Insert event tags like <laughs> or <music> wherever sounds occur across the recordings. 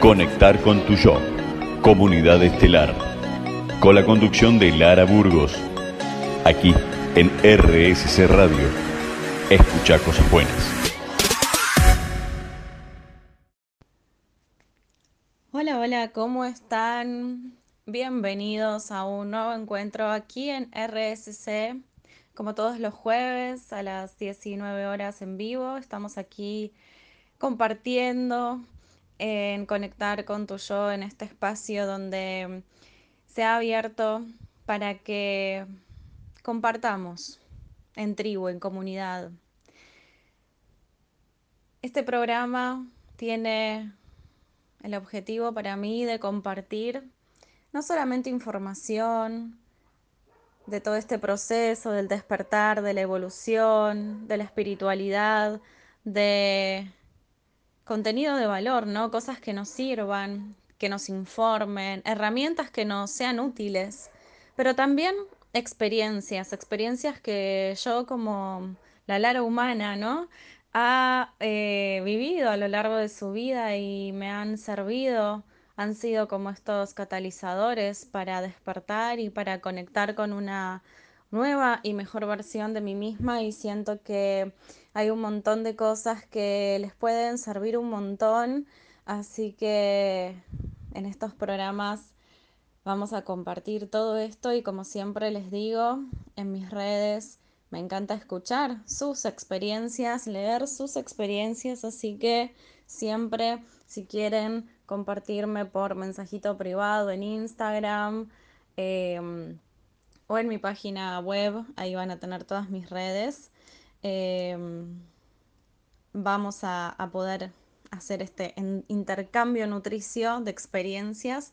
Conectar con tu yo. Comunidad Estelar. Con la conducción de Lara Burgos. Aquí en RSC Radio. Escucha cosas buenas. Hola, hola, ¿cómo están? Bienvenidos a un nuevo encuentro aquí en RSC. Como todos los jueves a las 19 horas en vivo, estamos aquí compartiendo en conectar con tu yo en este espacio donde se ha abierto para que compartamos en tribu, en comunidad. Este programa tiene el objetivo para mí de compartir no solamente información de todo este proceso del despertar, de la evolución, de la espiritualidad, de contenido de valor, ¿no? Cosas que nos sirvan, que nos informen, herramientas que nos sean útiles, pero también experiencias, experiencias que yo como la Lara humana, ¿no? Ha eh, vivido a lo largo de su vida y me han servido, han sido como estos catalizadores para despertar y para conectar con una nueva y mejor versión de mí misma y siento que hay un montón de cosas que les pueden servir un montón, así que en estos programas vamos a compartir todo esto y como siempre les digo, en mis redes me encanta escuchar sus experiencias, leer sus experiencias, así que siempre si quieren compartirme por mensajito privado en Instagram, em, o en mi página web, ahí van a tener todas mis redes. Em, vamos a, poder hacer este intercambio nutricio de experiencias,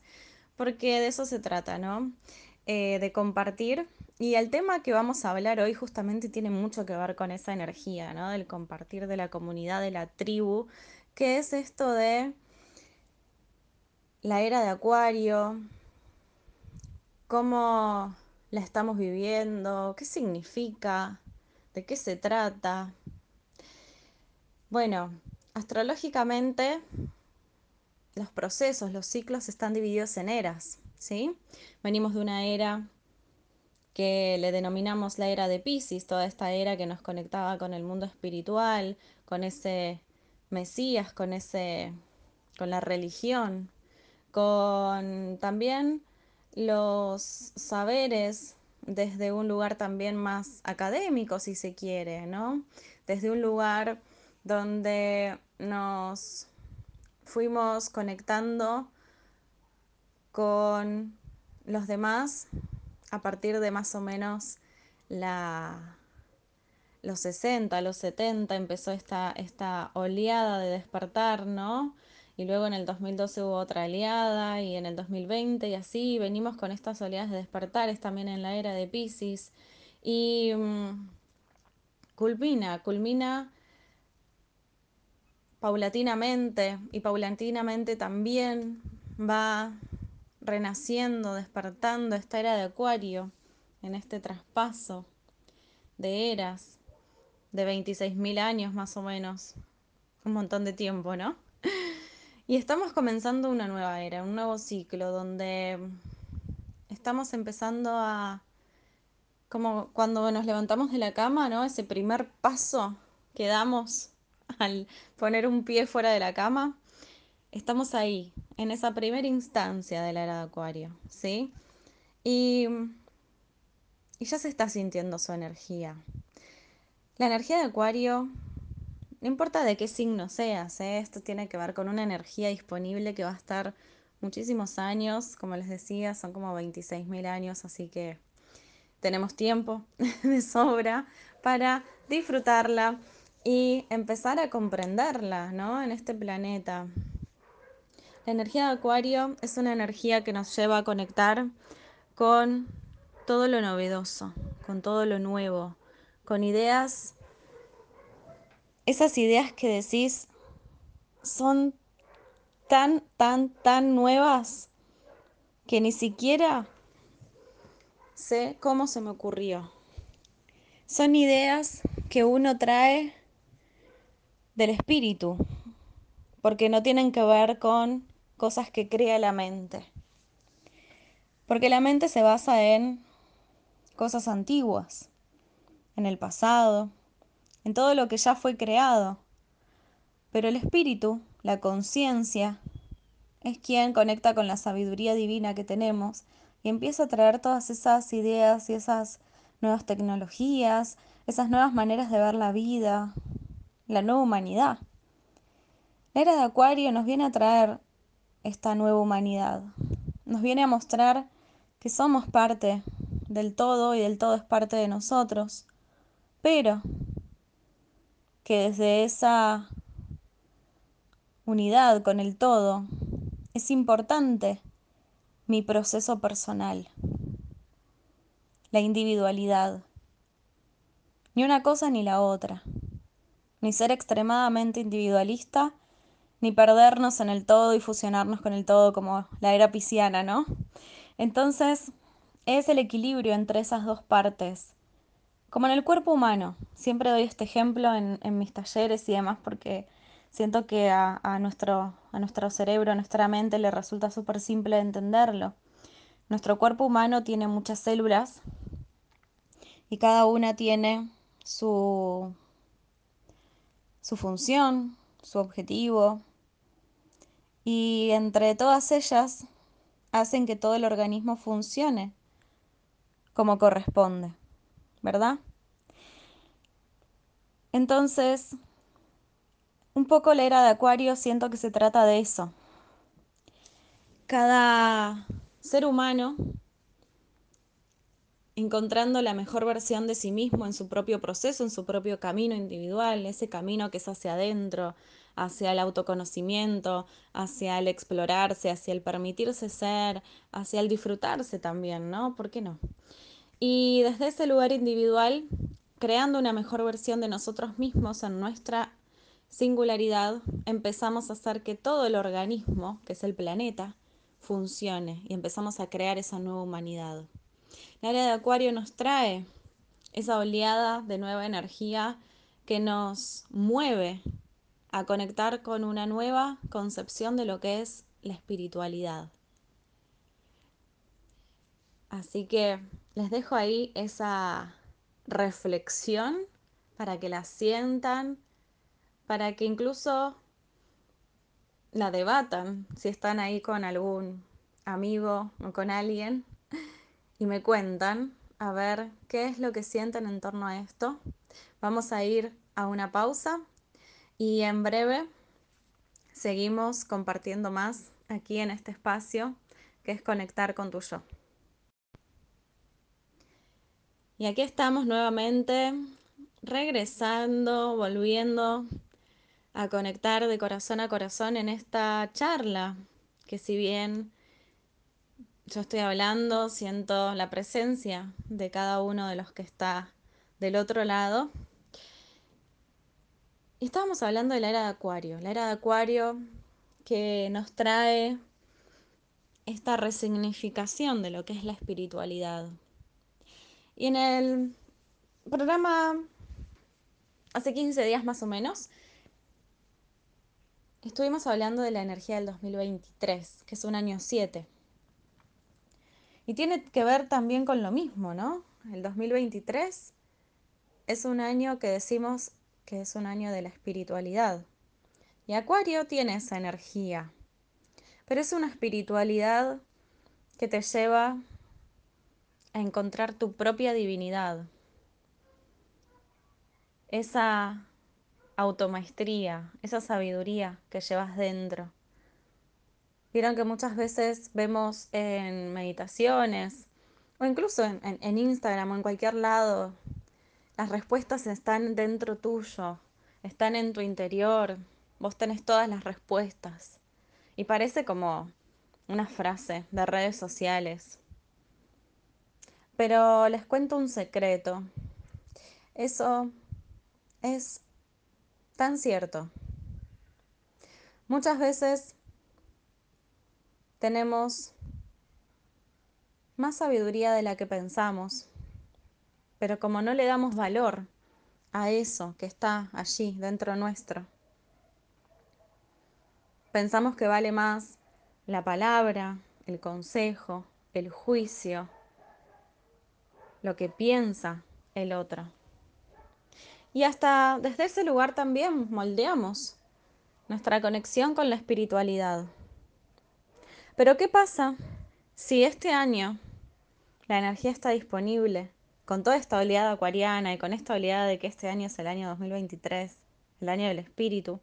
porque de eso se trata, ¿no? Eh, de compartir. Y el tema que vamos a hablar hoy justamente tiene mucho que ver con esa energía, ¿no? Del compartir de la comunidad, de la tribu, que es esto de la era de Acuario, cómo la estamos viviendo, qué significa, de qué se trata. Bueno, astrológicamente los procesos, los ciclos están divididos en eras, ¿sí? Venimos de una era que le denominamos la era de Pisces, toda esta era que nos conectaba con el mundo espiritual, con ese Mesías, con ese con la religión, con también los saberes desde un lugar también más académico, si se quiere, ¿no? Desde un lugar donde nos fuimos conectando con los demás a partir de más o menos la, los 60, los 70 empezó esta, esta oleada de despertar, ¿no? Y luego en el 2012 hubo otra aliada y en el 2020 y así venimos con estas oleadas de despertares también en la era de Pisces y mm, culmina, culmina paulatinamente y paulatinamente también va renaciendo, despertando esta era de Acuario en este traspaso de eras de 26.000 años más o menos, un montón de tiempo, ¿no? Y estamos comenzando una nueva era, un nuevo ciclo donde estamos empezando a, como cuando nos levantamos de la cama, ¿no? Ese primer paso que damos al poner un pie fuera de la cama, estamos ahí, en esa primera instancia de la era de Acuario, ¿sí? Y, y ya se está sintiendo su energía. La energía de Acuario no importa de qué signo seas, ¿eh? esto tiene que ver con una energía disponible que va a estar muchísimos años, como les decía, son como 26.000 años, así que tenemos tiempo <laughs> de sobra para disfrutarla y empezar a comprenderla, ¿no? En este planeta. La energía de Acuario es una energía que nos lleva a conectar con todo lo novedoso, con todo lo nuevo, con ideas esas ideas que decís son tan, tan, tan nuevas que ni siquiera sé cómo se me ocurrió. Son ideas que uno trae del espíritu, porque no tienen que ver con cosas que crea la mente. Porque la mente se basa en cosas antiguas, en el pasado, en todo lo que ya fue creado. Pero el espíritu, la conciencia, es quien conecta con la sabiduría divina que tenemos y empieza a traer todas esas ideas y esas nuevas tecnologías, esas nuevas maneras de ver la vida, la nueva humanidad. La era de Acuario nos viene a traer esta nueva humanidad, nos viene a mostrar que somos parte del todo y del todo es parte de nosotros, pero que desde esa unidad con el todo es importante mi proceso personal, la individualidad, ni una cosa ni la otra, ni ser extremadamente individualista, ni perdernos en el todo y fusionarnos con el todo como la era pisciana, ¿no? Entonces, es el equilibrio entre esas dos partes. Como en el cuerpo humano, siempre doy este ejemplo en, mis talleres y demás porque siento que a, nuestro, a nuestro cerebro, a nuestra mente le resulta súper simple entenderlo. Nuestro cuerpo humano tiene muchas células y cada una tiene su, su función, su objetivo, y entre todas ellas hacen que todo el organismo funcione como corresponde, ¿verdad? Entonces, un poco la era de Acuario siento que se trata de eso. Cada ser humano encontrando la mejor versión de sí mismo en su propio proceso, en su propio camino individual, ese camino que es hacia adentro, hacia el autoconocimiento, hacia el explorarse, hacia el permitirse ser, hacia el disfrutarse también, ¿no? ¿Por qué no? Y desde ese lugar individual, creando una mejor versión de nosotros mismos en nuestra singularidad, empezamos a hacer que todo el organismo, que es el planeta, funcione y empezamos a crear esa nueva humanidad. La área de Acuario nos trae esa oleada de nueva energía que nos mueve a conectar con una nueva concepción de lo que es la espiritualidad. Así que les dejo ahí esa reflexión para que la sientan, para que incluso la debatan si están ahí con algún amigo o con alguien y me cuentan a ver qué es lo que sienten en torno a esto. Vamos a ir a una pausa y en breve seguimos compartiendo más aquí en este espacio que es conectar con tu yo. Y aquí estamos nuevamente regresando, volviendo a conectar de corazón a corazón en esta charla, que si bien yo estoy hablando, siento la presencia de cada uno de los que está del otro lado. Y estábamos hablando de la era de Acuario, la era de Acuario que nos trae esta resignificación de lo que es la espiritualidad. Y en el programa, hace 15 días más o menos, estuvimos hablando de la energía del 2023, que es un año 7. Y tiene que ver también con lo mismo, ¿no? El 2023 es un año que decimos que es un año de la espiritualidad. Y Acuario tiene esa energía, pero es una espiritualidad que te lleva a encontrar tu propia divinidad. Esa automaestría, esa sabiduría que llevas dentro. Vieron que muchas veces vemos en meditaciones o incluso en, Instagram o en cualquier lado, las respuestas están dentro tuyo, están en tu interior, vos tenés todas las respuestas. Y parece como una frase de redes sociales. Pero les cuento un secreto. Eso es tan cierto. Muchas veces tenemos más sabiduría de la que pensamos, pero como no le damos valor a eso que está allí dentro nuestro, pensamos que vale más la palabra, el consejo, el juicio, lo que piensa el otro. Y hasta desde ese lugar también moldeamos nuestra conexión con la espiritualidad. Pero ¿qué pasa si este año la energía está disponible con toda esta oleada acuariana y con esta oleada de que este año es el año 2023, el año del espíritu?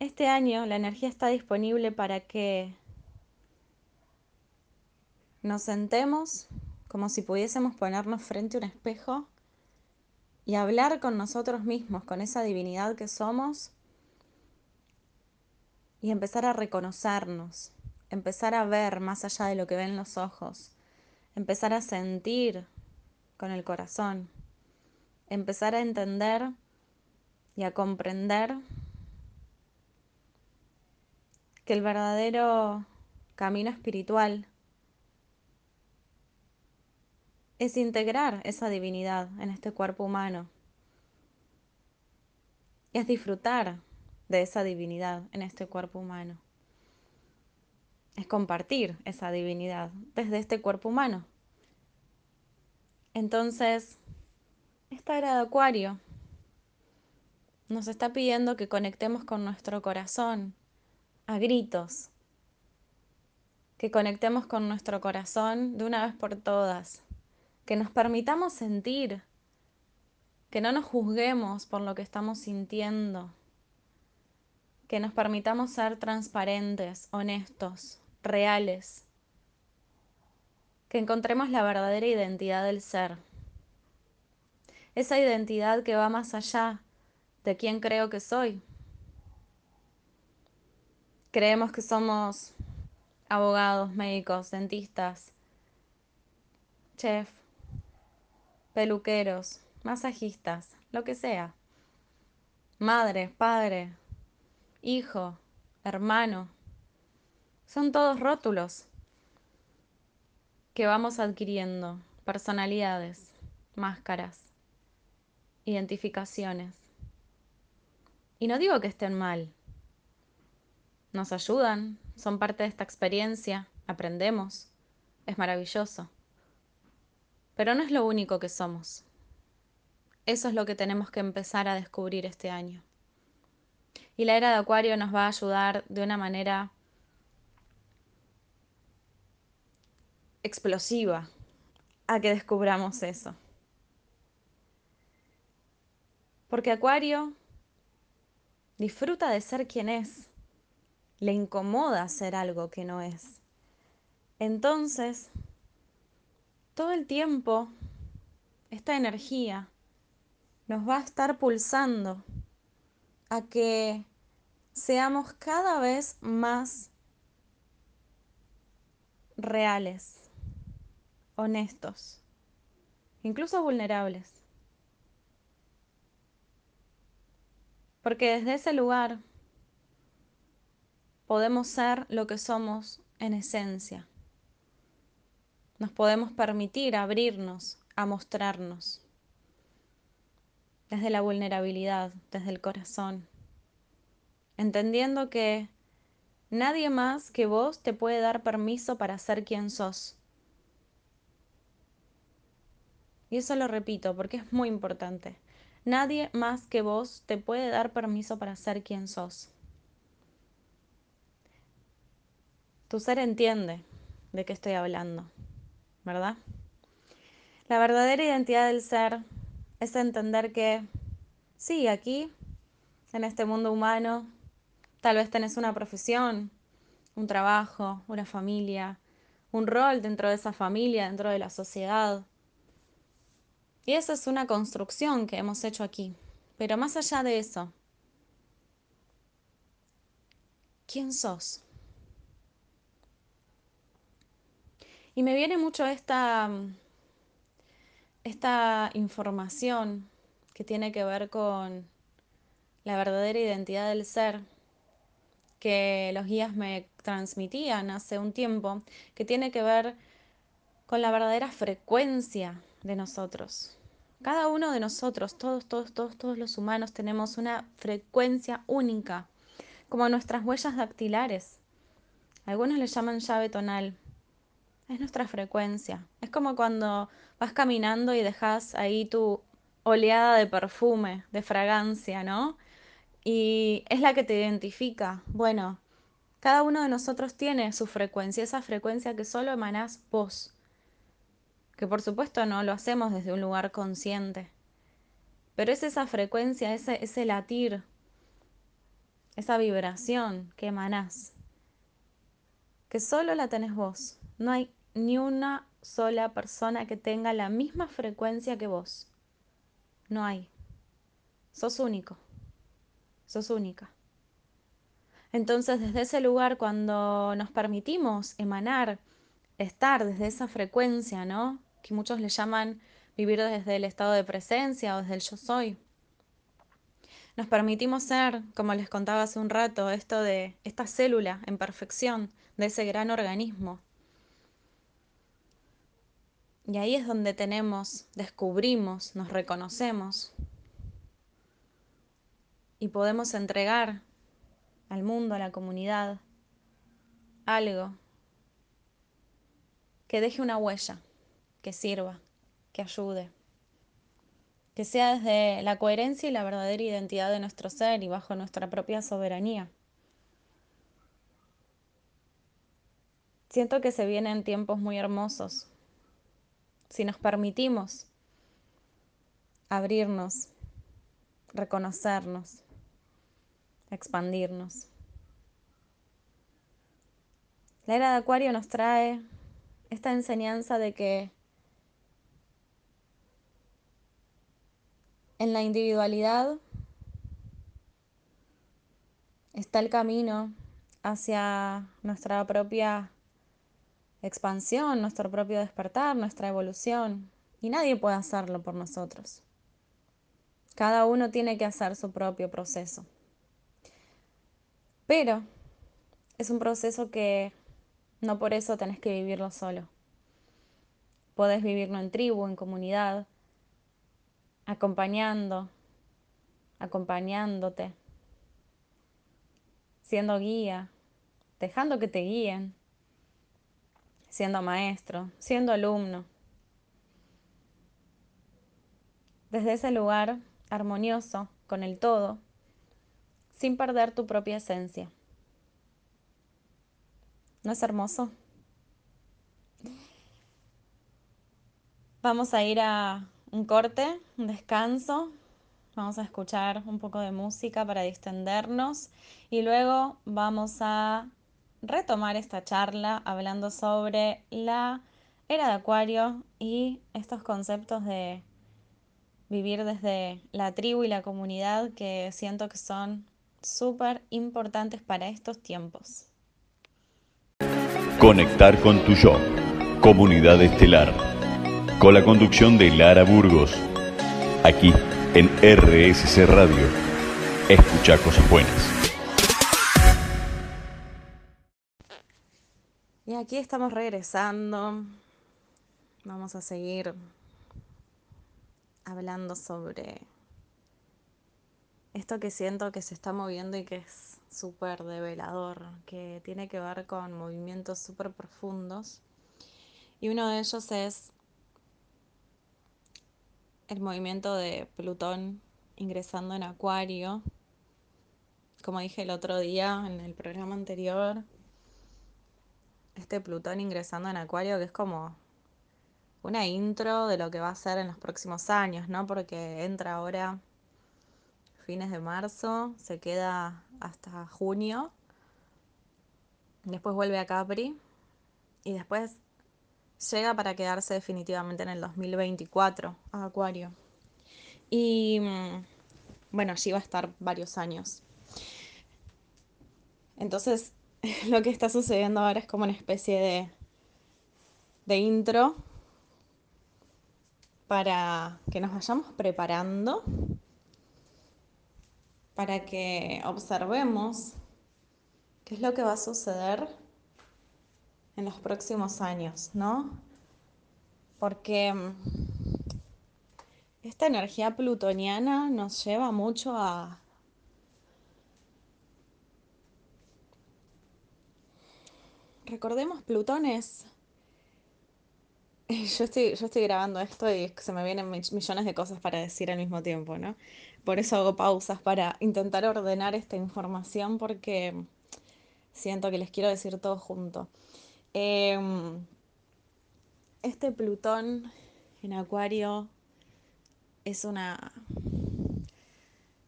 Este año la energía está disponible para que nos sentemos como si pudiésemos ponernos frente a un espejo y hablar con nosotros mismos, con esa divinidad que somos y empezar a reconocernos, empezar a ver más allá de lo que ven los ojos, empezar a sentir con el corazón, empezar a entender y a comprender que el verdadero camino espiritual es integrar esa divinidad en este cuerpo humano. Es disfrutar de esa divinidad en este cuerpo humano. Es compartir esa divinidad desde este cuerpo humano. Entonces, esta era de Acuario nos está pidiendo que conectemos con nuestro corazón a gritos, que conectemos con nuestro corazón de una vez por todas, que nos permitamos sentir, que no nos juzguemos por lo que estamos sintiendo, que nos permitamos ser transparentes, honestos, reales, que encontremos la verdadera identidad del ser, esa identidad que va más allá de quién creo que soy. Creemos que somos abogados, médicos, dentistas, chef, peluqueros, masajistas, lo que sea. Madre, padre, hijo, hermano. Son todos rótulos que vamos adquiriendo, personalidades, máscaras, identificaciones. Y no digo que estén mal. Nos ayudan, son parte de esta experiencia, aprendemos, es maravilloso. Pero no es lo único que somos. Eso es lo que tenemos que empezar a descubrir este año. Y la era de Acuario nos va a ayudar de una manera explosiva a que descubramos eso. Porque Acuario disfruta de ser quien es, le incomoda ser algo que no es. Entonces, todo el tiempo esta energía nos va a estar pulsando a que seamos cada vez más reales, honestos, incluso vulnerables. Porque desde ese lugar podemos ser lo que somos en esencia nos podemos permitir abrirnos a mostrarnos desde la vulnerabilidad, desde el corazón, entendiendo que nadie más que vos te puede dar permiso para ser quien sos. Y eso lo repito porque es muy importante. Nadie más que vos te puede dar permiso para ser quien sos. Tu ser entiende de qué estoy hablando. ¿Verdad? La verdadera identidad del ser es entender que, sí, aquí, en este mundo humano, tal vez tenés una profesión, un trabajo, una familia, un rol dentro de esa familia, dentro de la sociedad. Y esa es una construcción que hemos hecho aquí. Pero más allá de eso, ¿quién sos? Y me viene mucho esta, esta información que tiene que ver con la verdadera identidad del ser que los guías me transmitían hace un tiempo, que tiene que ver con la verdadera frecuencia de nosotros. Cada uno de nosotros, todos, todos, todos, todos los humanos tenemos una frecuencia única. como nuestras huellas dactilares. Algunos le llaman llave tonal. Es nuestra frecuencia. Es como cuando vas caminando y dejas ahí tu oleada de perfume, de fragancia, ¿no? Y es la que te identifica. Bueno, cada uno de nosotros tiene su frecuencia, esa frecuencia que solo emanás vos. Que por supuesto no lo hacemos desde un lugar consciente. Pero es esa frecuencia, ese, ese latir, esa vibración que emanás. Que solo la tenés vos. No hay ni una sola persona que tenga la misma frecuencia que vos. No hay. Sos único. Sos única. Entonces, desde ese lugar, cuando nos permitimos emanar, estar desde esa frecuencia, ¿no? Que muchos le llaman vivir desde el estado de presencia o desde el yo soy. Nos permitimos ser, como les contaba hace un rato, esto de esta célula en perfección de ese gran organismo. Y ahí es donde tenemos, descubrimos, nos reconocemos y podemos entregar al mundo, a la comunidad, algo que deje una huella, que sirva, que ayude, que sea desde la coherencia y la verdadera identidad de nuestro ser y bajo nuestra propia soberanía. Siento que se vienen tiempos muy hermosos. Si nos permitimos abrirnos, reconocernos, expandirnos. La era de Acuario nos trae esta enseñanza de que en la individualidad está el camino hacia nuestra propia expansión, nuestro propio despertar, nuestra evolución. Y nadie puede hacerlo por nosotros. Cada uno tiene que hacer su propio proceso. Pero es un proceso que no por eso tenés que vivirlo solo. Podés vivirlo en tribu, en comunidad, acompañando, acompañándote, siendo guía, dejando que te guíen, siendo maestro, siendo alumno. Desde ese lugar armonioso con el todo, sin perder tu propia esencia. ¿No es hermoso? Vamos a ir a un corte, un descanso. Vamos a escuchar un poco de música para distendernos y luego vamos a retomar esta charla hablando sobre la era de Acuario y estos conceptos de vivir desde la tribu y la comunidad que siento que son súper importantes para estos tiempos. Conectar con tu yo, comunidad estelar, con la conducción de Lara Burgos, aquí en RSC Radio. Escucha cosas buenas. Aquí estamos regresando. Vamos a seguir hablando sobre esto que siento que se está moviendo y que es súper develador, que tiene que ver con movimientos súper profundos. Y uno de ellos es el movimiento de Plutón ingresando en Acuario. Como dije el otro día en el programa anterior, este Plutón ingresando en Acuario que es como una intro de lo que va a ser en los próximos años, ¿no? Porque entra ahora fines de marzo, se queda hasta junio, después vuelve a Capri y después llega para quedarse definitivamente en el 2024 a Acuario. Y mm, bueno, allí va a estar varios años. Entonces, <laughs> lo que está sucediendo ahora es como una especie de, de intro para que nos vayamos preparando para que observemos qué es lo que va a suceder en los próximos años, ¿no? Porque mm, esta energía plutoniana nos lleva mucho a, recordemos, Plutón es... <laughs> Yo estoy, yo estoy grabando esto y se me vienen millones de cosas para decir al mismo tiempo, ¿no? Por eso hago pausas para intentar ordenar esta información porque siento que les quiero decir todo junto. Em, este Plutón en Acuario es una,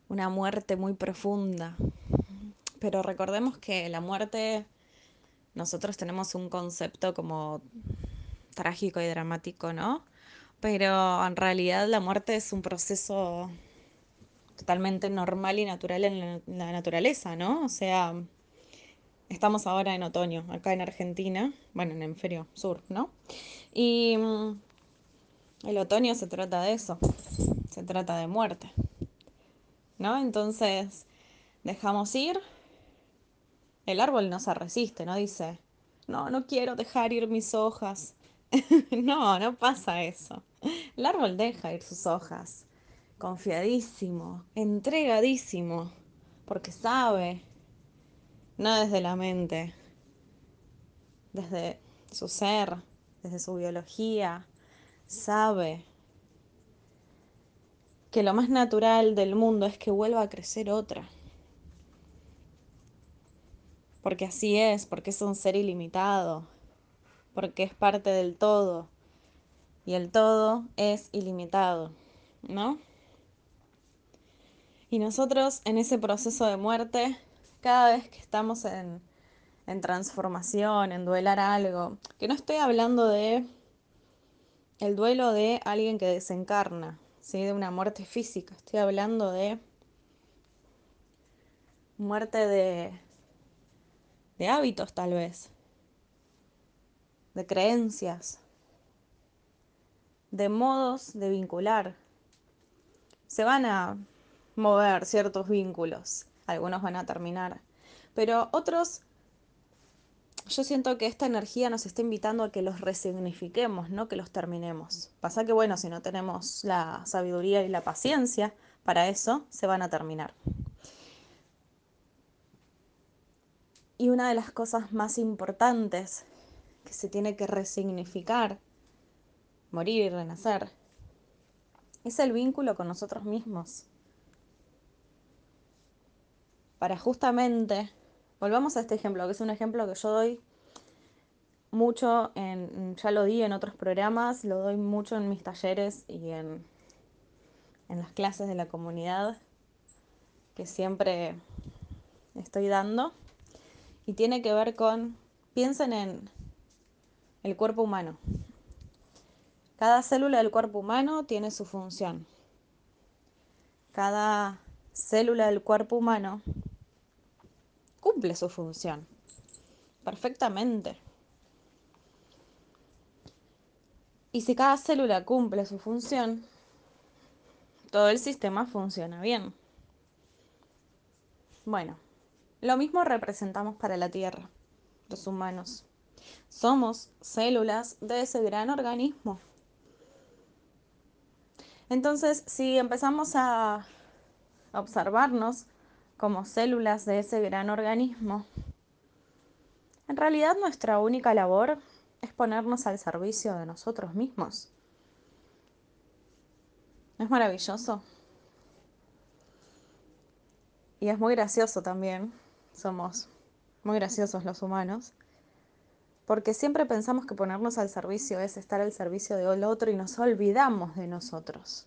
una muerte muy profunda, pero recordemos que la muerte, nosotros tenemos un concepto como trágico y dramático, ¿no? Pero en realidad la muerte es un proceso totalmente normal y natural en la, naturaleza, ¿no? O sea, estamos ahora en otoño, acá en Argentina, bueno, en el sur, ¿no? Y mm, el otoño se trata de eso, se trata de muerte, ¿no? Entonces, dejamos ir el árbol no se resiste, no dice, no, no quiero dejar ir mis hojas. <laughs> no, no pasa eso. El árbol deja ir sus hojas, confiadísimo, entregadísimo, porque sabe, no desde la mente, desde su ser, desde su biología, sabe que lo más natural del mundo es que vuelva a crecer otra porque así es, porque es un ser ilimitado, porque es parte del todo, y el todo es ilimitado, ¿no? Y nosotros en ese proceso de muerte, cada vez que estamos en, en transformación, en duelar algo, que no estoy hablando de el duelo de alguien que desencarna, ¿sí? de una muerte física, estoy hablando de muerte de, de hábitos tal vez, de creencias, de modos de vincular. Se van a mover ciertos vínculos, algunos van a terminar, pero otros, yo siento que esta energía nos está invitando a que los resignifiquemos, no que los terminemos. Pasa que bueno, si no tenemos la sabiduría y la paciencia para eso, se van a terminar. Y una de las cosas más importantes que se tiene que resignificar, morir y renacer, es el vínculo con nosotros mismos. Para justamente, volvamos a este ejemplo, que es un ejemplo que yo doy mucho, en, ya lo di en otros programas, lo doy mucho en mis talleres y en, en las clases de la comunidad que siempre estoy dando y tiene que ver con, piensen en el cuerpo humano. Cada célula del cuerpo humano tiene su función. Cada célula del cuerpo humano cumple su función perfectamente. Y si cada célula cumple su función, todo el sistema funciona bien. Bueno, lo mismo representamos para la Tierra, los humanos. Somos células de ese gran organismo. Entonces, si empezamos a observarnos como células de ese gran organismo, en realidad nuestra única labor es ponernos al servicio de nosotros mismos. ¿Es maravilloso? Y es muy gracioso también somos muy graciosos los humanos, porque siempre pensamos que ponernos al servicio es estar al servicio del otro y nos olvidamos de nosotros.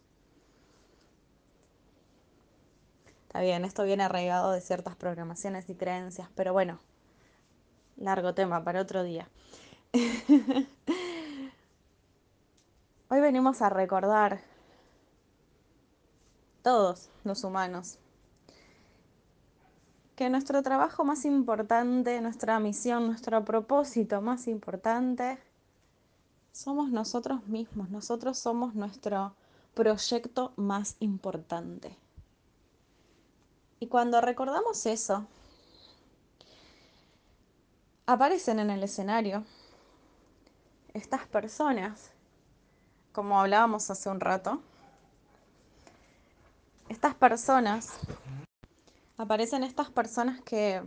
Está bien, esto viene arraigado de ciertas programaciones y creencias, pero bueno, largo tema para otro día. <laughs> Hoy venimos a recordar todos los humanos nuestro trabajo más importante, nuestra misión, nuestro propósito más importante, somos nosotros mismos. Nosotros somos nuestro proyecto más importante. Y cuando recordamos eso, aparecen en el escenario estas personas, como hablábamos hace un rato, estas personas aparecen estas personas que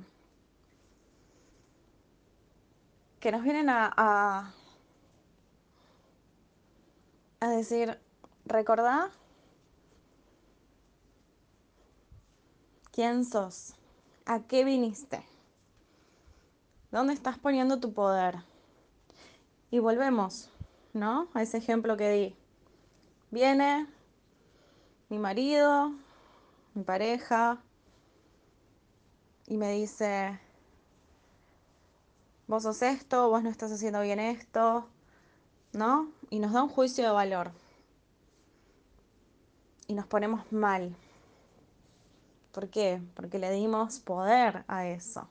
que nos vienen a, a, a decir, recordá quién sos, a qué viniste, dónde estás poniendo tu poder. Y volvemos, ¿no? A ese ejemplo que di. Viene mi marido, mi pareja, y me dice, vos sos esto, vos no estás haciendo bien esto, ¿no? Y nos da un juicio de valor. Y nos ponemos mal. ¿Por qué? Porque le dimos poder a eso.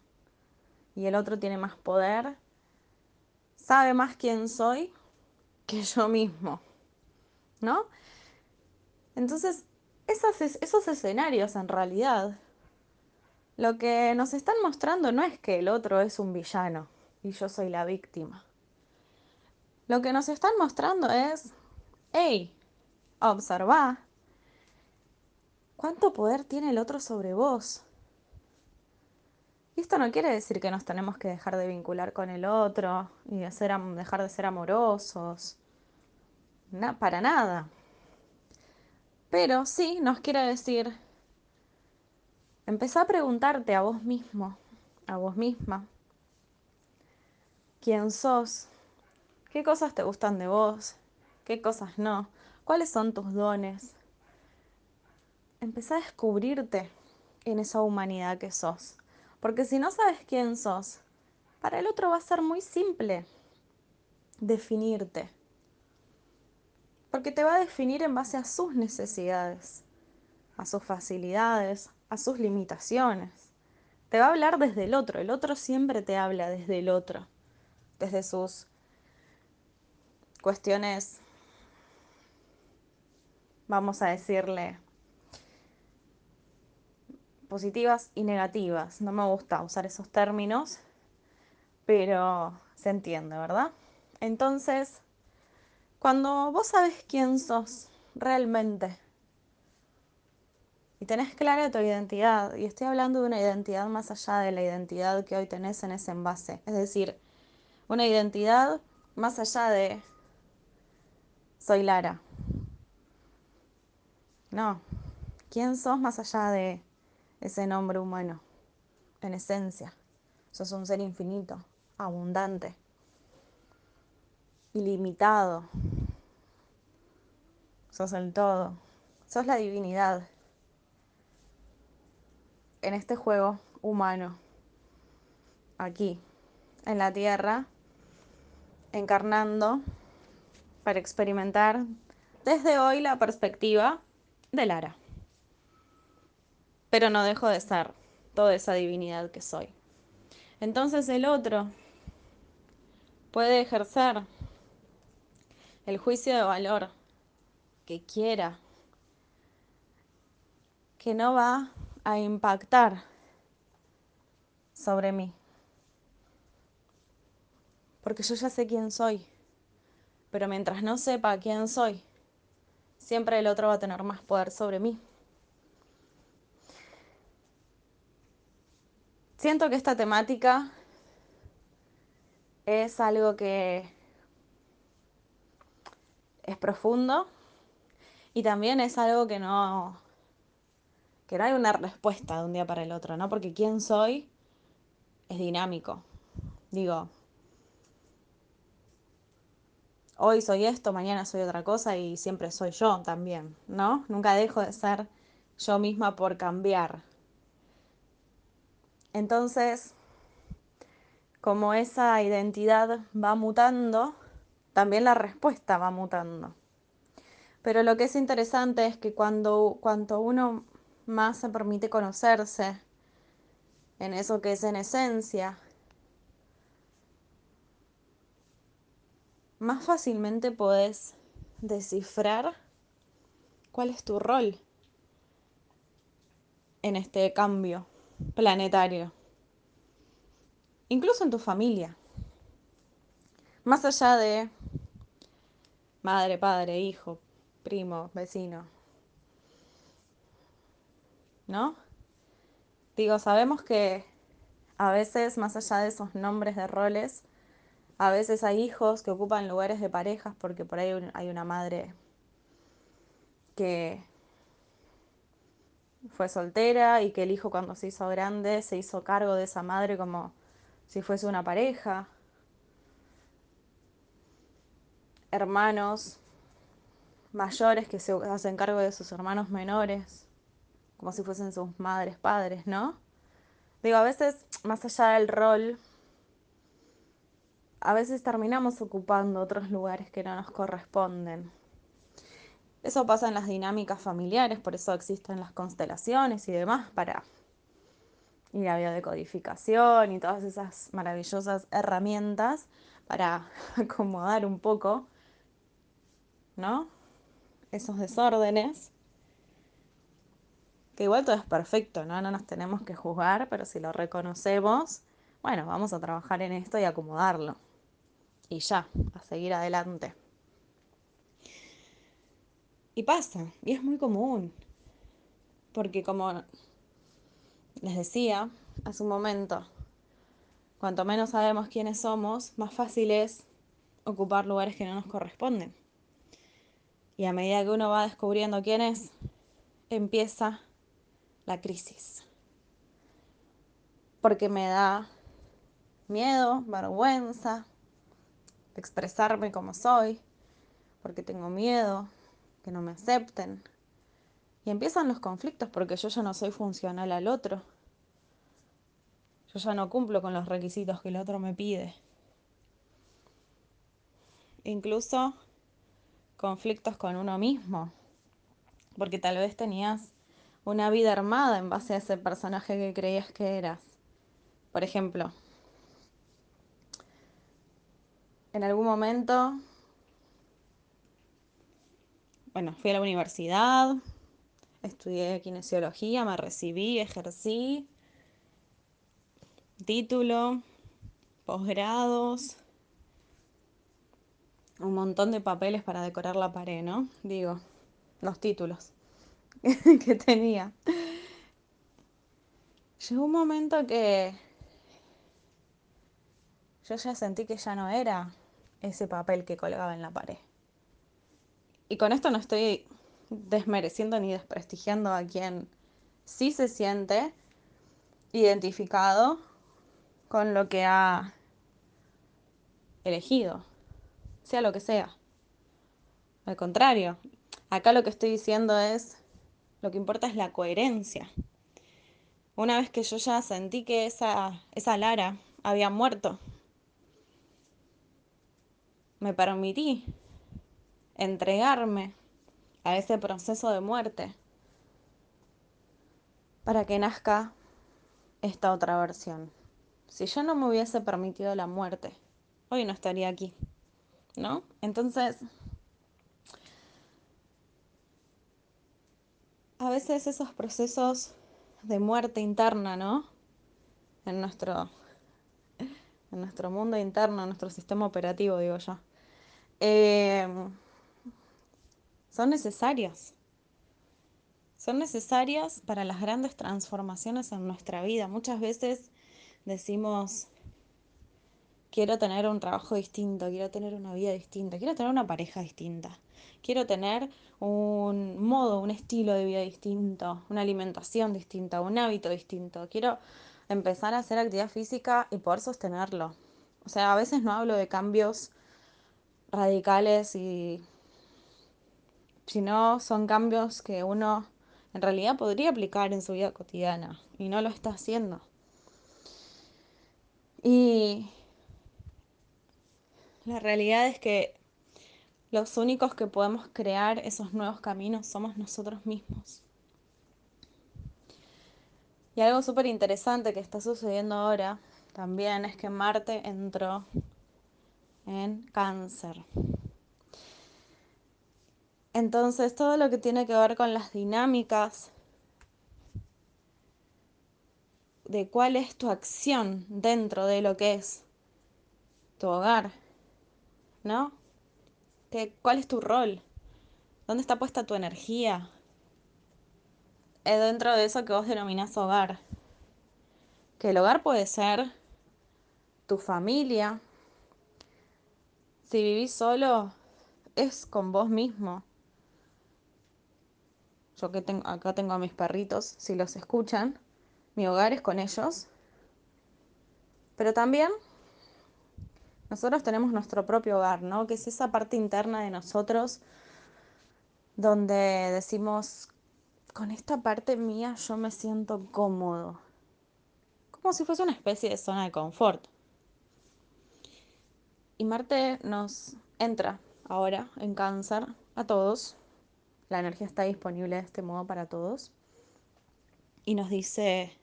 Y el otro tiene más poder, sabe más quién soy que yo mismo. ¿No? Entonces, esos, esos escenarios en realidad, lo que nos están mostrando no es que el otro es un villano y yo soy la víctima. Lo que nos están mostrando es, hey, observa cuánto poder tiene el otro sobre vos. Y esto no quiere decir que nos tenemos que dejar de vincular con el otro y dejar de ser amorosos. para nada. Pero sí nos quiere decir, empezá a preguntarte a vos mismo, a vos misma, quién sos, qué cosas te gustan de vos, qué cosas no, cuáles son tus dones. Empezá a descubrirte en esa humanidad que sos. Porque si no sabes quién sos, para el otro va a ser muy simple definirte. Porque te va a definir en base a sus necesidades, a sus facilidades, sus limitaciones. Te va a hablar desde el otro. El otro siempre te habla desde el otro desde sus cuestiones, vamos a decirle, positivas y negativas. No me gusta usar esos términos, pero se entiende, ¿verdad? Entonces, cuando vos sabes quién sos realmente y tenés clara tu identidad, y estoy hablando de una identidad más allá de la identidad que hoy tenés en ese envase, es decir, una identidad más allá de soy Lara. No, ¿quién sos más allá de ese nombre humano? En esencia, sos un ser infinito, abundante, ilimitado. Sos el todo, sos la divinidad en este juego humano, aquí, en la tierra, encarnando para experimentar desde hoy la perspectiva de Lara. Pero no dejo de ser toda esa divinidad que soy. Entonces el otro puede ejercer el juicio de valor que quiera, que no va a impactar sobre mí porque yo ya sé quién soy. Pero mientras no sepa quién soy, siempre el otro va a tener más poder sobre mí. Siento que esta temática es algo que es profundo y también es algo que no que no hay una respuesta de un día para el otro, ¿no? Porque quién soy es dinámico. Digo, hoy soy esto, mañana soy otra cosa y siempre soy yo también, ¿no? Nunca dejo de ser yo misma por cambiar. Entonces, como esa identidad va mutando, también la respuesta va mutando. Pero lo que es interesante es que cuando cuanto uno más se permite conocerse en eso que es en esencia, más fácilmente podés descifrar cuál es tu rol en este cambio planetario. Incluso en tu familia. Más allá de madre, padre, hijo, primo, vecino. ¿No? Digo, sabemos que a veces, más allá de esos nombres de roles, A veces hay hijos que ocupan lugares de parejas porque por ahí hay una madre que fue soltera y que el hijo cuando se hizo grande se hizo cargo de esa madre como si fuese una pareja. Hermanos mayores que se hacen cargo de sus hermanos menores, como si fuesen sus madres, padres, ¿no? Digo, a veces, más allá del rol, a veces terminamos ocupando otros lugares que no nos corresponden. Eso pasa en las dinámicas familiares, por eso existen las constelaciones y demás para y la biodecodificación y todas esas maravillosas herramientas para <laughs> acomodar un poco, ¿no? Esos desórdenes. Que igual todo es perfecto, ¿no? No nos tenemos que juzgar, pero si lo reconocemos, bueno, vamos a trabajar en esto y acomodarlo. Y ya, a seguir adelante. Y pasa, y es muy común, porque como les decía hace un momento, cuanto menos sabemos quiénes somos, más fácil es ocupar lugares que no nos corresponden. Y a medida que uno va descubriendo quién es, empieza la crisis. Porque me da miedo, vergüenza, expresarme como soy, porque tengo miedo, que no me acepten. Y empiezan los conflictos porque yo ya no soy funcional al otro. Yo ya no cumplo con los requisitos que el otro me pide. Incluso conflictos con uno mismo. Porque tal vez tenías una vida armada en base a ese personaje que creías que eras. Por ejemplo, en algún momento bueno, fui a la universidad, estudié kinesiología, me recibí, ejercí, título, posgrados, un montón de papeles para decorar la pared, ¿no? Digo, los títulos <laughs> que tenía. Llegó un momento que yo ya sentí que ya no era ese papel que colgaba en la pared y con esto no estoy desmereciendo ni desprestigiando a quien sí se siente identificado con lo que ha elegido, sea lo que sea. Al contrario, acá lo que estoy diciendo es, lo que importa es la coherencia. Una vez que yo ya sentí que esa, esa Lara había muerto, me permití entregarme a ese proceso de muerte para que nazca esta otra versión. Si yo no me hubiese permitido la muerte, hoy no estaría aquí, ¿no? Entonces, a veces esos procesos de muerte interna, ¿no? En nuestro, en nuestro mundo interno, en nuestro sistema operativo, digo yo. Eh, son necesarias. Son necesarias para las grandes transformaciones en nuestra vida. Muchas veces decimos, quiero tener un trabajo distinto, quiero tener una vida distinta, quiero tener una pareja distinta, quiero tener un modo, un estilo de vida distinto, una alimentación distinta, un hábito distinto, quiero empezar a hacer actividad física y poder sostenerlo. O sea, a veces no hablo de cambios radicales y si no, son cambios que uno en realidad podría aplicar en su vida cotidiana y no lo está haciendo. Y la realidad es que los únicos que podemos crear esos nuevos caminos somos nosotros mismos. Y algo súper interesante que está sucediendo ahora también es que Marte entró en cáncer. Entonces, todo lo que tiene que ver con las dinámicas de cuál es tu acción dentro de lo que es tu hogar, ¿no? ¿Cuál es tu rol? ¿Dónde está puesta tu energía? Es dentro de eso que vos denominás hogar. Que el hogar puede ser tu familia, Si vivís solo, es con vos mismo. Yo que tengo, acá tengo a mis perritos, si los escuchan, mi hogar es con ellos. Pero también nosotros tenemos nuestro propio hogar, ¿no? Que es esa parte interna de nosotros donde decimos, con esta parte mía yo me siento cómodo. Como si fuese una especie de zona de confort. Y Marte nos entra ahora en cáncer a todos. La energía está disponible de este modo para todos. Y nos dice,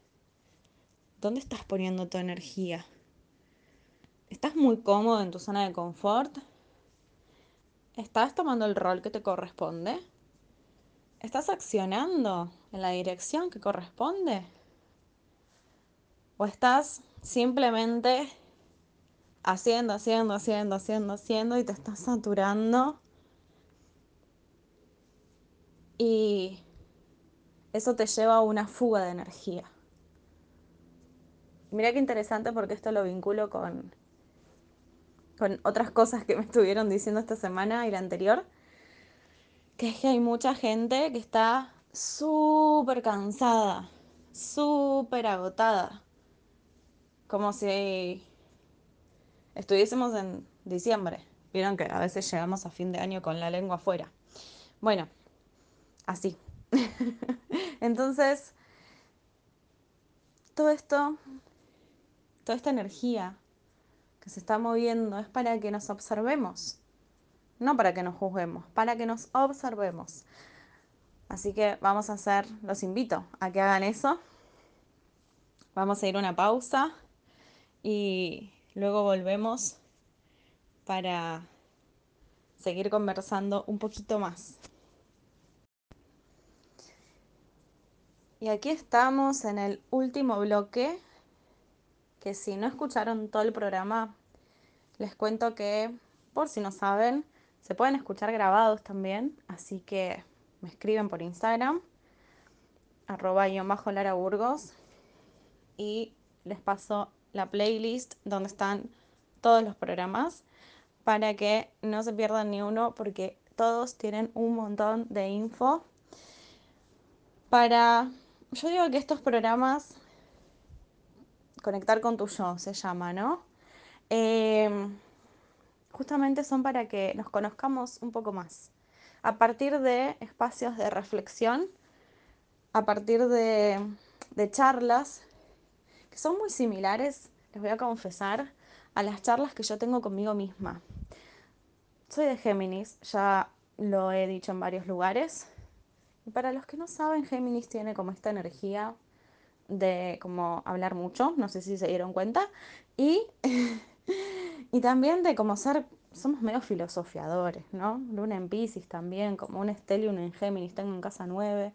¿dónde estás poniendo tu energía? ¿Estás muy cómodo en tu zona de confort? ¿Estás tomando el rol que te corresponde? ¿Estás accionando en la dirección que corresponde? ¿O estás simplemente haciendo, haciendo, haciendo, haciendo, haciendo y te estás saturando? Y eso te lleva a una fuga de energía. Mira qué interesante porque esto lo vinculo con con otras cosas que me estuvieron diciendo esta semana y la anterior, que es que hay mucha gente que está súper cansada, súper agotada, como si estuviésemos en diciembre. Vieron que a veces llegamos a fin de año con la lengua afuera. Bueno, así. <laughs> Entonces, todo esto, toda esta energía que se está moviendo es para que nos observemos, no para que nos juzguemos, para que nos observemos. Así que vamos a hacer, los invito a que hagan eso. Vamos a ir a una pausa y luego volvemos para seguir conversando un poquito más. Y aquí estamos en el último bloque que si no escucharon todo el programa, les cuento que, por si no saben, se pueden escuchar grabados también, así que me escriben por Instagram, arroba bajo Lara Burgos, y les paso la playlist donde están todos los programas para que no se pierdan ni uno porque todos tienen un montón de info para yo digo que estos programas Conectar con tu yo se llama, ¿no? Em, justamente son para que nos conozcamos un poco más. A partir de espacios de reflexión, a partir de, de charlas que son muy similares, les voy a confesar, a las charlas que yo tengo conmigo misma. Soy de Géminis, ya lo he dicho en varios lugares. Y para los que no saben, Géminis tiene como esta energía de como hablar mucho, no sé si se dieron cuenta, y, <laughs> y también de como ser, somos medio filosofiadores, ¿no? Luna en Pisces también, como un Estelio, un en Géminis, tengo en casa nueve.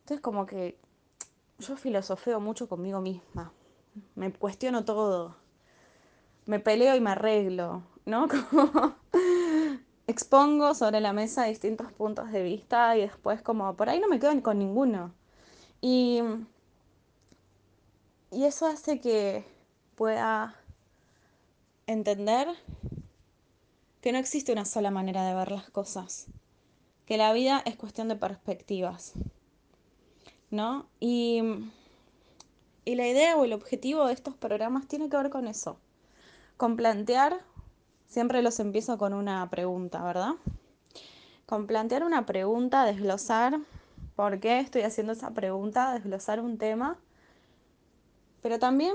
Entonces como que yo filosofeo mucho conmigo misma, me cuestiono todo, me peleo y me arreglo, ¿no? <laughs> Como expongo sobre la mesa distintos puntos de vista y después como por ahí no me quedo con ninguno. Y y eso hace que pueda entender que no existe una sola manera de ver las cosas, que la vida es cuestión de perspectivas, ¿no? Y, y la idea o el objetivo de estos programas tiene que ver con eso, con plantear, siempre los empiezo con una pregunta, ¿verdad? Con plantear una pregunta, desglosar por qué estoy haciendo esa pregunta, desglosar un tema pero también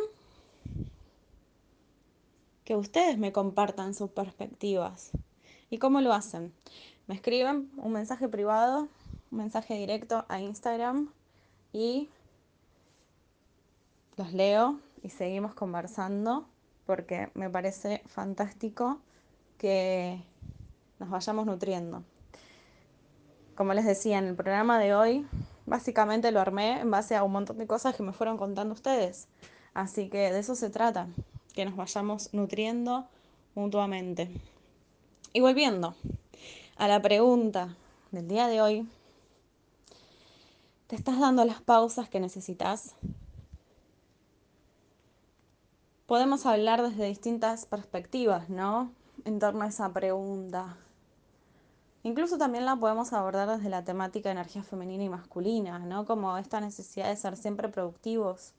que ustedes me compartan sus perspectivas. ¿Y cómo lo hacen? Me escriben un mensaje privado, un mensaje directo a Instagram y los leo y seguimos conversando porque me parece fantástico que nos vayamos nutriendo. Como les decía, en el programa de hoy básicamente lo armé en base a un montón de cosas que me fueron contando ustedes. Así que de eso se trata, que nos vayamos nutriendo mutuamente. Y volviendo a la pregunta del día de hoy, ¿te estás dando las pausas que necesitas? Podemos hablar desde distintas perspectivas, ¿no? en torno a esa pregunta. Incluso también la podemos abordar desde la temática de energía femenina y masculina, ¿no? Como esta necesidad de ser siempre productivos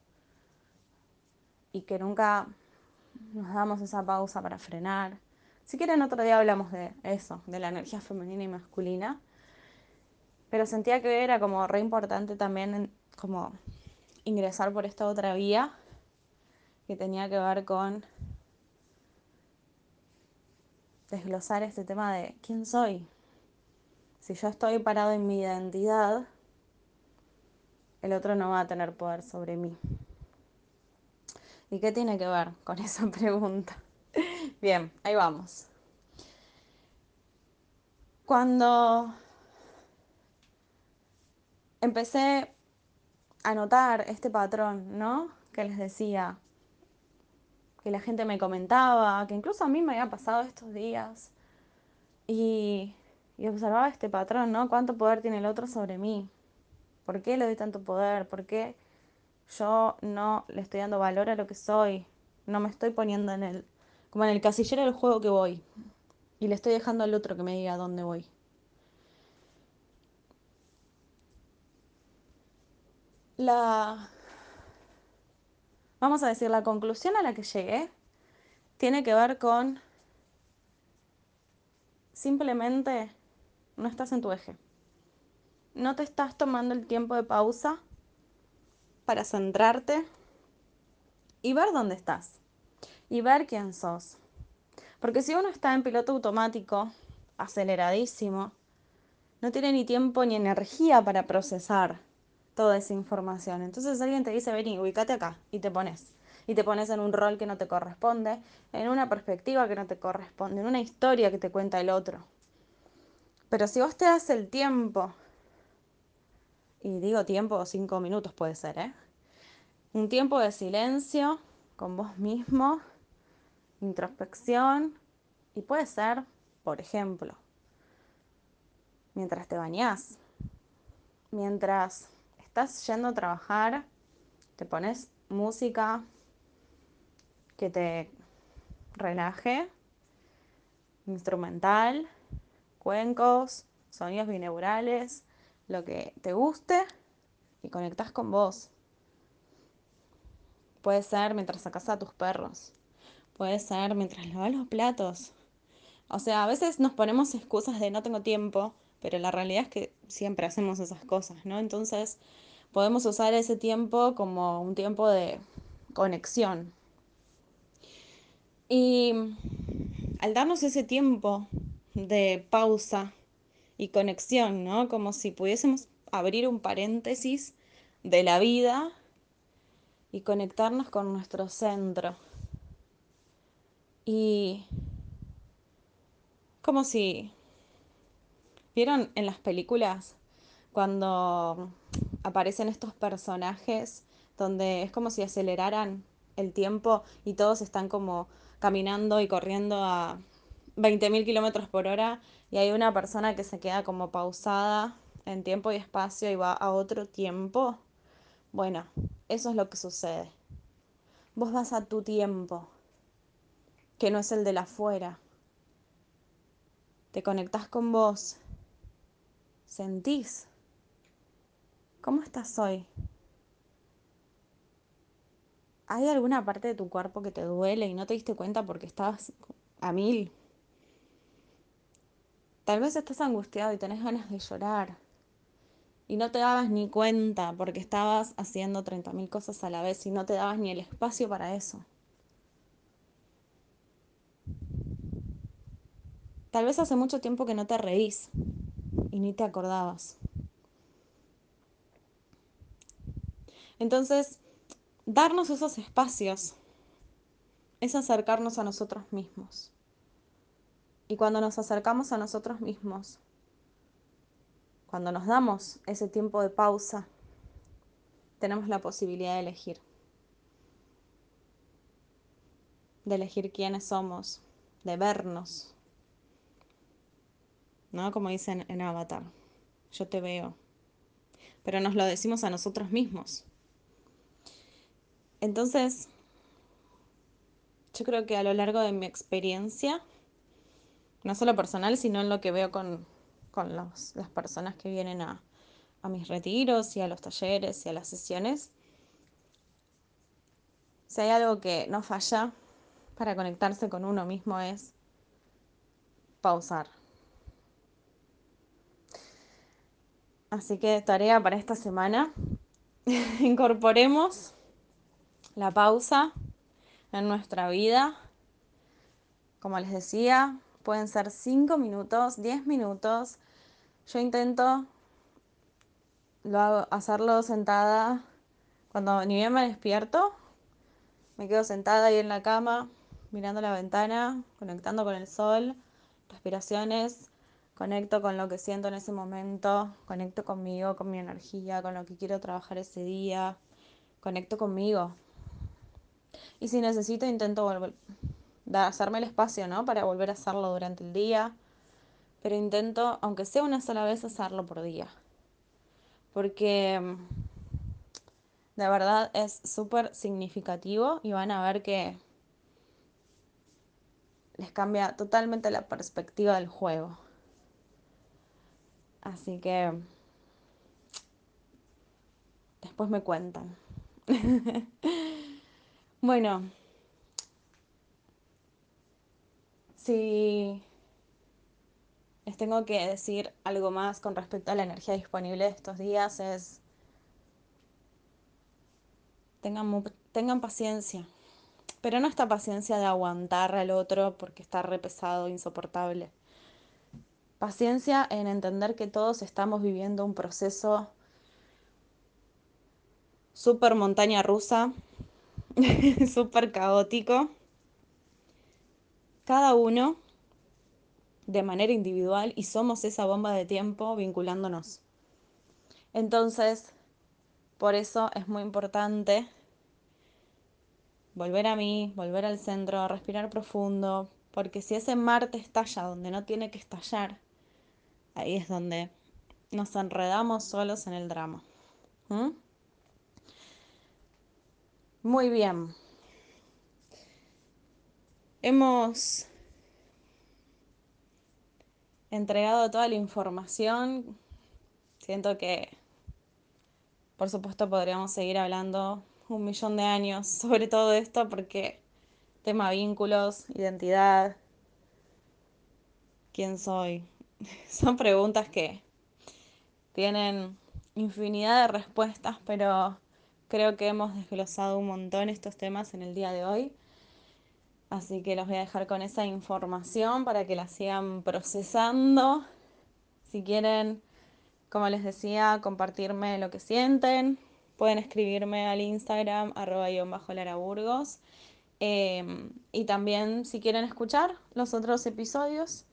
y que nunca nos damos esa pausa para frenar. Si quieren, otro día hablamos de eso, de la energía femenina y masculina. Pero sentía que era como re importante también como ingresar por esta otra vía que tenía que ver con desglosar este tema de quién soy. Si yo estoy parado en mi identidad, el otro no va a tener poder sobre mí. ¿Y qué tiene que ver con <laughs> esa pregunta? Bien, ahí vamos. Cuando empecé a notar este patrón, ¿no? Que les decía, que la gente me comentaba, que incluso a mí me había pasado estos días. Y, y observaba este patrón, ¿no? ¿Cuánto poder tiene el otro sobre mí? ¿Por qué le doy tanto poder? ¿Por qué yo no le estoy dando valor a lo que soy? No me estoy poniendo en el, como en el casillero del juego que voy. Y le estoy dejando al otro que me diga dónde voy. La, vamos a decir, la conclusión a la que llegué tiene que ver con simplemente no estás en tu eje. No te estás tomando el tiempo de pausa para centrarte y ver dónde estás y ver quién sos. Porque si uno está en piloto automático, aceleradísimo, no tiene ni tiempo ni energía para procesar toda esa información. Entonces alguien te dice, vení, ubícate acá y te pones. Y te pones en un rol que no te corresponde, en una perspectiva que no te corresponde, en una historia que te cuenta el otro. Pero si vos te das el tiempo, y digo tiempo, cinco minutos puede ser, ¿eh? Un tiempo de silencio con vos mismo, introspección, y puede ser, por ejemplo, mientras te bañás, mientras estás yendo a trabajar, te pones música que te relaje, instrumental, cuencos, sonidos bineurales, lo que te guste y conectas con vos. Puede ser mientras sacas a tus perros. Puede ser mientras lavas los platos. O sea, a veces nos ponemos excusas de no tengo tiempo, pero la realidad es que siempre hacemos esas cosas, ¿no? Entonces podemos usar ese tiempo como un tiempo de conexión. Y al darnos ese tiempo de pausa y conexión, ¿no? Como si pudiésemos abrir un paréntesis de la vida y conectarnos con nuestro centro. Y como si ¿Vieron en las películas cuando aparecen estos personajes donde es como si aceleraran el tiempo y todos están como caminando y corriendo a 20.000 kilómetros por hora y hay una persona que se queda como pausada en tiempo y espacio y va a otro tiempo? Bueno, eso es lo que sucede. Vos vas a tu tiempo, que no es el de la afuera. Te conectás con vos sentís? ¿Cómo estás hoy? ¿Hay alguna parte de tu cuerpo que te duele y no te diste cuenta porque estabas a mil? Tal vez estás angustiado y tenés ganas de llorar y no te dabas ni cuenta porque estabas haciendo 30.000 cosas a la vez y no te dabas ni el espacio para eso. Tal vez hace mucho tiempo que no te reís y ni te acordabas. Entonces, darnos esos espacios es acercarnos a nosotros mismos. Y cuando nos acercamos a nosotros mismos, cuando nos damos ese tiempo de pausa, tenemos la posibilidad de elegir. De elegir quiénes somos, de vernos, ¿no? Como dicen en Avatar, yo te veo. Pero nos lo decimos a nosotros mismos. Entonces, yo creo que a lo largo de mi experiencia no solo personal, sino en lo que veo con, las personas que vienen a, a mis retiros y a los talleres y a las sesiones. Si hay algo que no falla para conectarse con uno mismo es pausar. Así que tarea para esta semana, <laughs> incorporemos la pausa en nuestra vida. Como les decía, pueden ser 5 minutos, 10 minutos. Yo intento hacerlo sentada cuando ni bien me despierto. Me quedo sentada ahí en la cama, mirando la ventana, conectando con el sol, respiraciones, conecto con lo que siento en ese momento, conecto conmigo, con mi energía, con lo que quiero trabajar ese día, conecto conmigo. Y si necesito, intento volver, hacerme el espacio, ¿no? Para volver a hacerlo durante el día. Pero intento, aunque sea una sola vez, hacerlo por día. Porque mm, de verdad es súper significativo y van a ver que les cambia totalmente la perspectiva del juego. Así que después me cuentan. <laughs> bueno, si les tengo que decir algo más con respecto a la energía disponible de estos días es tengan, tengan paciencia. Pero no esta paciencia de aguantar al otro porque está repesado, insoportable. Paciencia en entender que todos estamos viviendo un proceso súper montaña rusa, <laughs> súper caótico. Cada uno de manera individual y somos esa bomba de tiempo vinculándonos. Entonces, por eso es muy importante volver a mí, volver al centro, respirar profundo, porque si ese Marte estalla donde no tiene que estallar, ahí es donde nos enredamos solos en el drama. ¿Mm? Muy bien. Hemos entregado toda la información. Siento que, por supuesto, podríamos seguir hablando un millón de años sobre todo esto porque tema vínculos, identidad, quién soy, <laughs> son preguntas que tienen infinidad de respuestas, pero creo que hemos desglosado un montón estos temas en el día de hoy. Así que los voy a dejar con esa información para que la sigan procesando. Si quieren, como les decía, compartirme lo que sienten, pueden escribirme al Instagram arroba bajo laraburgos. Em, y también si quieren escuchar los otros episodios,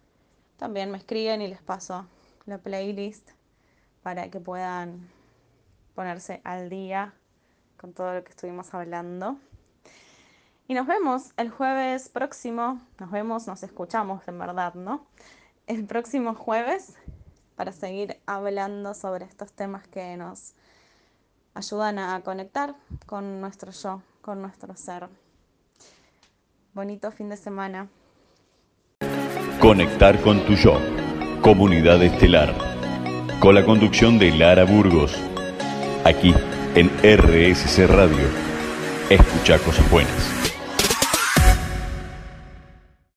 también me escriben y les paso la playlist para que puedan ponerse al día con todo lo que estuvimos hablando. Y nos vemos el jueves próximo, nos vemos, nos escuchamos en verdad, ¿no? El próximo jueves para seguir hablando sobre estos temas que nos ayudan a conectar con nuestro yo, con nuestro ser. Bonito fin de semana. Conectar con tu yo. Comunidad Estelar. Con la conducción de Lara Burgos. Aquí en RSC Radio. Escucha cosas buenas.